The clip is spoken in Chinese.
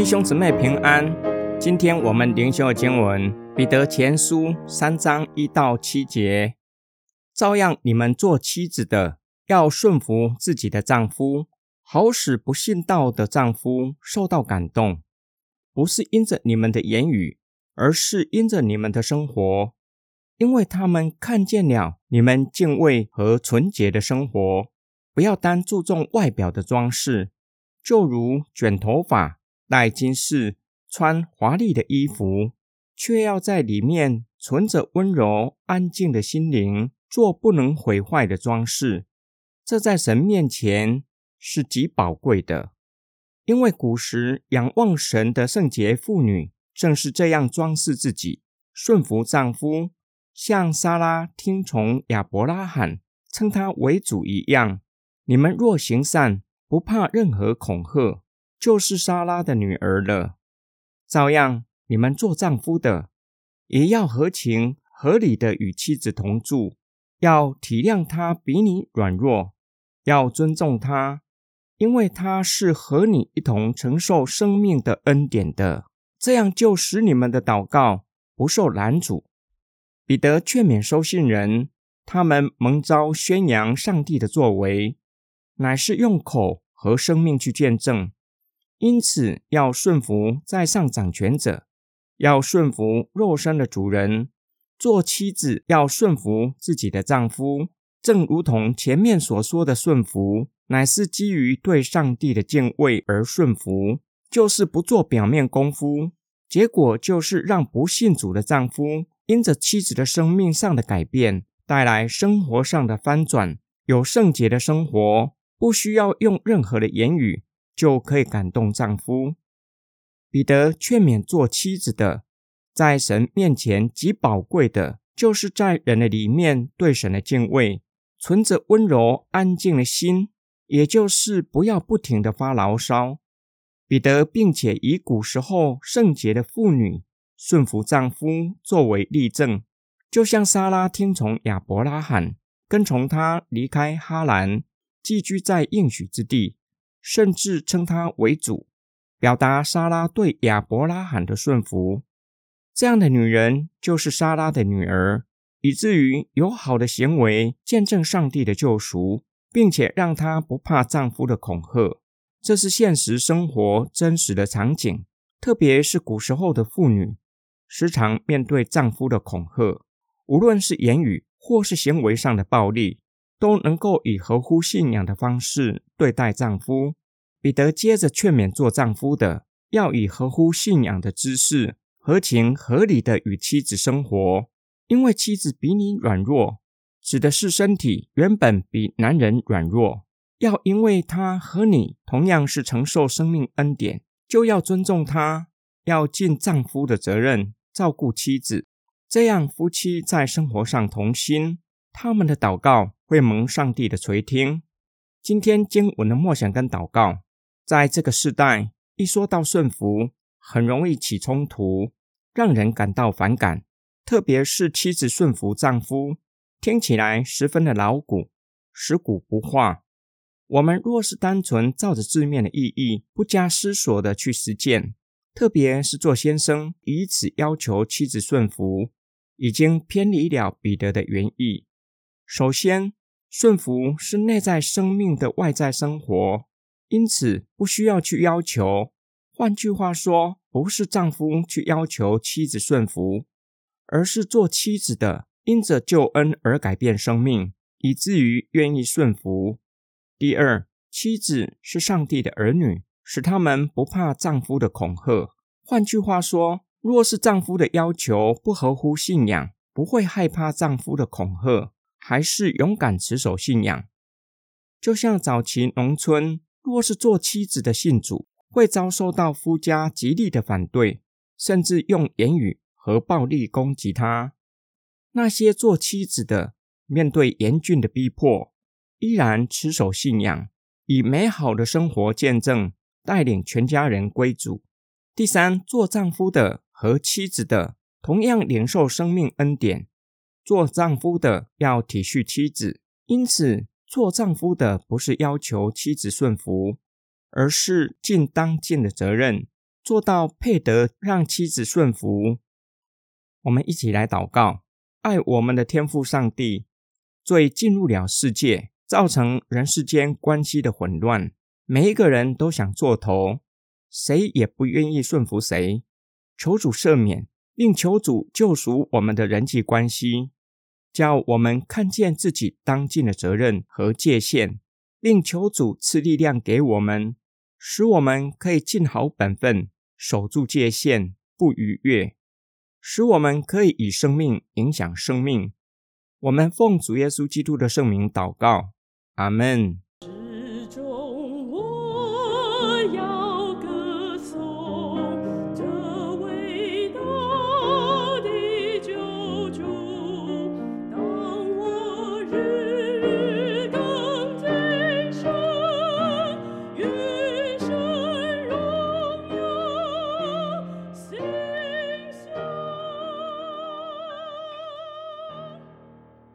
弟兄姊妹平安。今天我们灵修的经文《彼得前书》三章一到七节，照样你们做妻子的要顺服自己的丈夫，好使不信道的丈夫受到感动，不是因着你们的言语，而是因着你们的生活，因为他们看见了你们敬畏和纯洁的生活。不要单注重外表的装饰，就如卷头发。戴金饰、穿华丽的衣服，却要在里面存着温柔安静的心灵，做不能毁坏的装饰。这在神面前是极宝贵的，因为古时仰望神的圣洁妇女正是这样装饰自己，顺服丈夫，像莎拉听从亚伯拉罕称他为主一样。你们若行善，不怕任何恐吓。就是莎拉的女儿了。照样，你们做丈夫的，也要合情合理的与妻子同住，要体谅她比你软弱，要尊重她，因为她是和你一同承受生命的恩典的。这样就使你们的祷告不受拦阻。彼得劝勉收信人，他们蒙召宣扬上帝的作为，乃是用口和生命去见证。因此，要顺服在上掌权者，要顺服肉身的主人。做妻子要顺服自己的丈夫，正如同前面所说的顺服，乃是基于对上帝的敬畏而顺服，就是不做表面功夫。结果就是让不信主的丈夫因着妻子的生命上的改变，带来生活上的翻转，有圣洁的生活，不需要用任何的言语。就可以感动丈夫。彼得劝勉做妻子的，在神面前极宝贵的，就是在人的里面对神的敬畏，存着温柔安静的心，也就是不要不停的发牢骚。彼得并且以古时候圣洁的妇女顺服丈夫作为例证，就像莎拉听从亚伯拉罕，跟从他离开哈兰，寄居在应许之地。甚至称他为主，表达莎拉对亚伯拉罕的顺服。这样的女人就是莎拉的女儿，以至于有好的行为见证上帝的救赎，并且让她不怕丈夫的恐吓。这是现实生活真实的场景，特别是古时候的妇女，时常面对丈夫的恐吓，无论是言语或是行为上的暴力。都能够以合乎信仰的方式对待丈夫。彼得接着劝勉做丈夫的，要以合乎信仰的姿势，合情合理的与妻子生活。因为妻子比你软弱，指的是身体原本比男人软弱。要因为他和你同样是承受生命恩典，就要尊重他，要尽丈夫的责任，照顾妻子。这样夫妻在生活上同心，他们的祷告。会蒙上帝的垂听。今天经文的默想跟祷告，在这个时代，一说到顺服，很容易起冲突，让人感到反感。特别是妻子顺服丈夫，听起来十分的牢固，食古不化。我们若是单纯照着字面的意义，不加思索的去实践，特别是做先生以此要求妻子顺服，已经偏离了彼得的原意。首先。顺服是内在生命的外在生活，因此不需要去要求。换句话说，不是丈夫去要求妻子顺服，而是做妻子的因着救恩而改变生命，以至于愿意顺服。第二，妻子是上帝的儿女，使他们不怕丈夫的恐吓。换句话说，若是丈夫的要求不合乎信仰，不会害怕丈夫的恐吓。还是勇敢持守信仰，就像早期农村，若是做妻子的信主，会遭受到夫家极力的反对，甚至用言语和暴力攻击他。那些做妻子的，面对严峻的逼迫，依然持守信仰，以美好的生活见证，带领全家人归主。第三，做丈夫的和妻子的，同样领受生命恩典。做丈夫的要体恤妻子，因此做丈夫的不是要求妻子顺服，而是尽当尽的责任，做到配得让妻子顺服。我们一起来祷告：爱我们的天父上帝，罪进入了世界，造成人世间关系的混乱。每一个人都想做头，谁也不愿意顺服谁。求主赦免，并求主救赎我们的人际关系，叫我们看见自己当尽的责任和界限，并求主赐力量给我们，使我们可以尽好本分，守住界限，不逾越。使我们可以以生命影响生命。我们奉主耶稣基督的圣名祷告，阿门。